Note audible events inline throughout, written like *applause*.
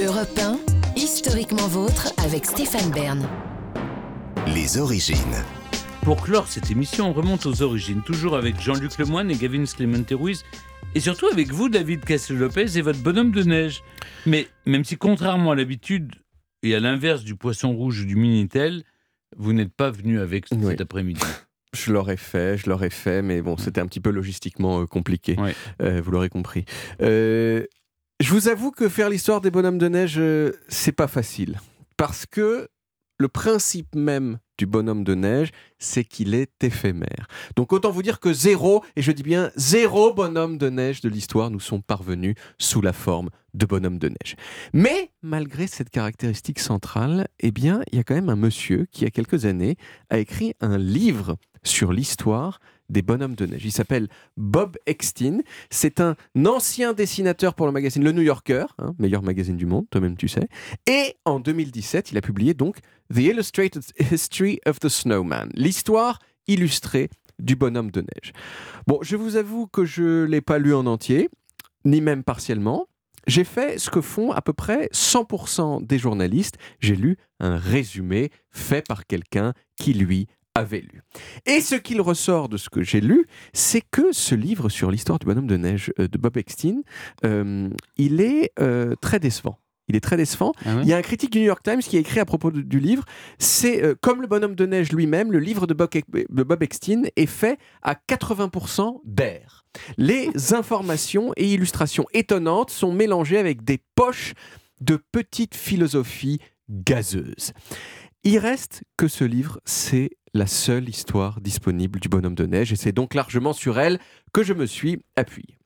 Europe 1, historiquement vôtre avec Stéphane Bern. Les origines. Pour clore cette émission, on remonte aux origines, toujours avec Jean-Luc Lemoyne et Gavin Clemente Ruiz, et surtout avec vous, David Castel-Lopez, et votre bonhomme de neige. Mais même si, contrairement à l'habitude, et à l'inverse du poisson rouge ou du Minitel, vous n'êtes pas venu avec Oui. cet après-midi. *laughs* Je l'aurais fait, je l'aurais fait, mais bon, c'était un petit peu logistiquement euh, compliqué. Ouais. Euh, vous l'aurez compris. Euh, je vous avoue que faire l'histoire des bonhommes de neige, euh, c'est pas facile. Parce que le principe même du bonhomme de neige, c'est qu'il est éphémère. Donc autant vous dire que zéro, et je dis bien zéro bonhomme de neige de l'histoire nous sont parvenus sous la forme de bonhomme de neige. Mais malgré cette caractéristique centrale, eh bien, il y a quand même un monsieur qui, il y a quelques années, a écrit un livre sur l'histoire des bonhommes de neige. Il s'appelle Bob Eckstein. C'est un ancien dessinateur pour le magazine Le New Yorker, hein, meilleur magazine du monde, toi-même tu sais. Et en 2017, il a publié donc The Illustrated History of the Snowman, l'histoire illustrée du bonhomme de neige. Bon, je vous avoue que je ne l'ai pas lu en entier, ni même partiellement. J'ai fait ce que font à peu près 100% des journalistes. J'ai lu un résumé fait par quelqu'un qui, lui, avait lu. Et ce qu'il ressort de ce que j'ai lu, c'est que ce livre sur l'histoire du bonhomme de neige euh, de Bob Eckstein, euh, il est euh, très décevant. Il est très décevant. Ah ouais? Il y a un critique du New York Times qui a écrit à propos de- du livre, c'est comme le bonhomme de neige lui-même, le livre de Bob, de Bob Eckstein est fait à 80% d'air. Les *laughs* informations et illustrations étonnantes sont mélangées avec des poches de petites philosophies gazeuses. Il reste que ce livre, c'est la seule histoire disponible du bonhomme de neige et c'est donc largement sur elle que je me suis appuyé.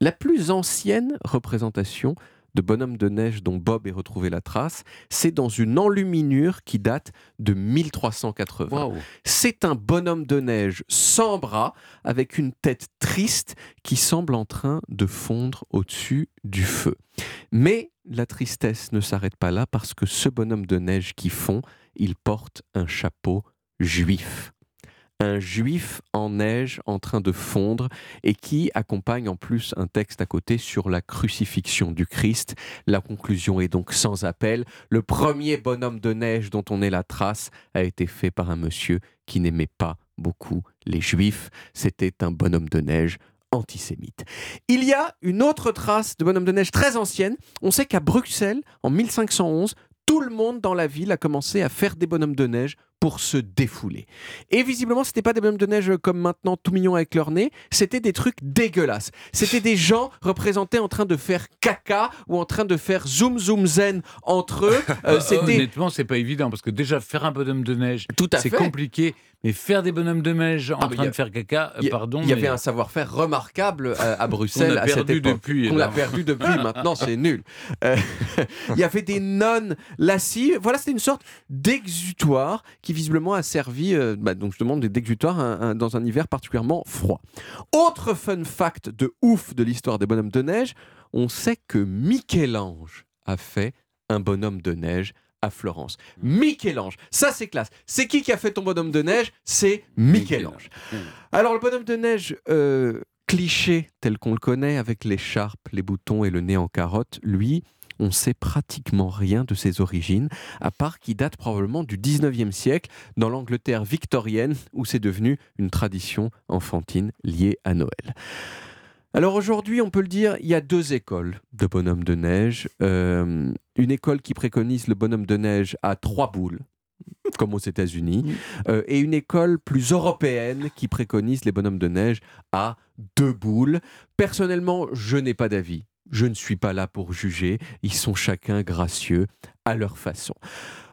La plus ancienne représentation de bonhomme de neige dont Bob ait retrouvé la trace, c'est dans une enluminure qui date de 1380. Waouh C'est un bonhomme de neige sans bras, avec une tête triste qui semble en train de fondre au-dessus du feu. Mais la tristesse ne s'arrête pas là parce que ce bonhomme de neige qui fond, il porte un chapeau juif. Un juif en neige en train de fondre et qui accompagne en plus un texte à côté sur la crucifixion du Christ. La conclusion est donc sans appel. Le premier bonhomme de neige dont on ait la trace a été fait par un monsieur qui n'aimait pas beaucoup les juifs. C'était un bonhomme de neige antisémite. Il y a une autre trace de bonhomme de neige très ancienne. On sait qu'à Bruxelles, en 1511, tout le monde dans la ville a commencé à faire des bonhommes de neige pour se défouler. Et visiblement, c'était pas des bonhommes de neige comme maintenant tout mignons avec leur nez, c'était des trucs dégueulasses. C'était des gens représentés en train de faire caca ou en train de faire zoom zoom zen entre eux. *laughs* Euh, c'était Honnêtement, c'est pas évident parce que déjà faire un bonhomme de neige, tout à c'est fait. compliqué. Mais faire des bonhommes de neige en Ah, train a- de faire caca, euh, a- pardon. Il y avait mais un savoir-faire remarquable euh, à *laughs* Bruxelles a à cette perdu époque. depuis. On l'a perdu depuis, *laughs* maintenant c'est nul. Euh, il y avait des nonnes lascives. Voilà, c'était une sorte d'exutoire qui visiblement a servi, euh, bah, donc je demande d'exutoire dans un hiver particulièrement froid. Autre fun fact de ouf de l'histoire des bonhommes de neige, on sait que Michel-Ange a fait un bonhomme de neige à Florence. Michel-Ange, ça c'est classe. C'est qui qui a fait ton bonhomme de neige? C'est Michel-Ange. Alors le bonhomme de neige euh, cliché tel qu'on le connaît avec l'écharpe, les boutons et le nez en carotte, lui, on sait pratiquement rien de ses origines, à part qu'il date probablement du 19e siècle dans l'Angleterre victorienne où c'est devenu une tradition enfantine liée à Noël. Alors aujourd'hui, on peut le dire, il y a deux écoles de bonhomme de neige. Euh, une école qui préconise le bonhomme de neige à trois boules, comme aux États-Unis, euh, et une école plus européenne qui préconise les bonhommes de neige à deux boules. Personnellement, je n'ai pas d'avis. Je ne suis pas là pour juger. Ils sont chacun gracieux à leur façon.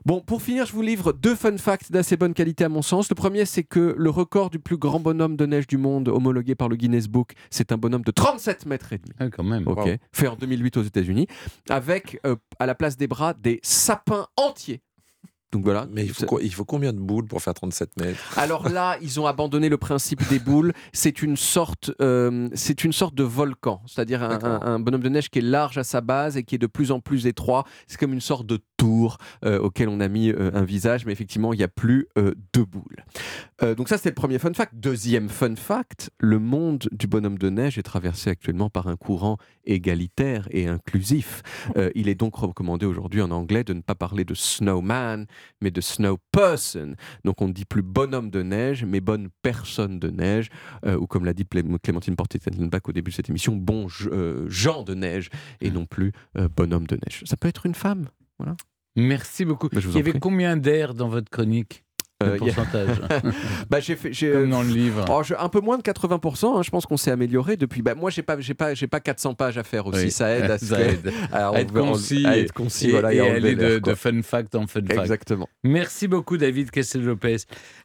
Bon, pour finir, je vous livre deux fun facts d'assez bonne qualité à mon sens. Le premier, c'est que le record du plus grand bonhomme de neige du monde, homologué par le Guinness Book, c'est un bonhomme de 37 mètres et demi. Ah, quand même. Ok, fait en 2008 aux États-Unis, avec euh, à la place des bras des sapins entiers. Donc voilà. Mais il faut, quoi- il faut combien de boules pour faire 37 mètres? Alors là, ils ont abandonné le principe des boules. C'est une sorte, euh, c'est une sorte de volcan, c'est-à-dire un, D'accord. un- un bonhomme de neige qui est large à sa base et qui est de plus en plus étroit. C'est comme une sorte de tour euh, auquel on a mis euh, un visage, mais effectivement, il n'y a plus de boules. Donc ça, c'était le premier fun fact. Deuxième fun fact, le monde du bonhomme de neige est traversé actuellement par un courant égalitaire et inclusif. Il est donc recommandé aujourd'hui en anglais de ne pas parler de snowman, mais de snow person. Donc on ne dit plus bonhomme de neige, mais bonne personne de neige, euh, ou comme l'a dit Clémentine Portet-Bach au début de cette émission, bon je- euh, Jean de neige, et non plus euh, bonhomme de neige. Ça peut être une femme. Merci beaucoup. Bah, Il y avait prie. combien d'air dans votre chronique? Euh, pourcentage *laughs* Bah, j'ai fait, j'ai, Comme dans le livre. Oh, je- un peu moins de 80%, hein, je pense qu'on s'est amélioré depuis. Bah, moi, j'ai pas, j'ai pas, j'ai pas 400 pages à faire aussi, Oui. ça aide à, *laughs* Ça aide. *laughs* à À être concis à être concis, et, voilà, et et aller de fun fact en fun fact. Exactement. Merci beaucoup David Castel-Lopez.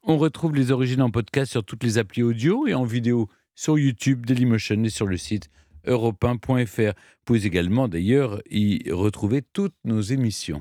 On retrouve les origines en podcast sur toutes les applis audio et en vidéo sur YouTube, Dailymotion et sur le site europe1.fr. Vous pouvez également d'ailleurs y retrouver toutes nos émissions.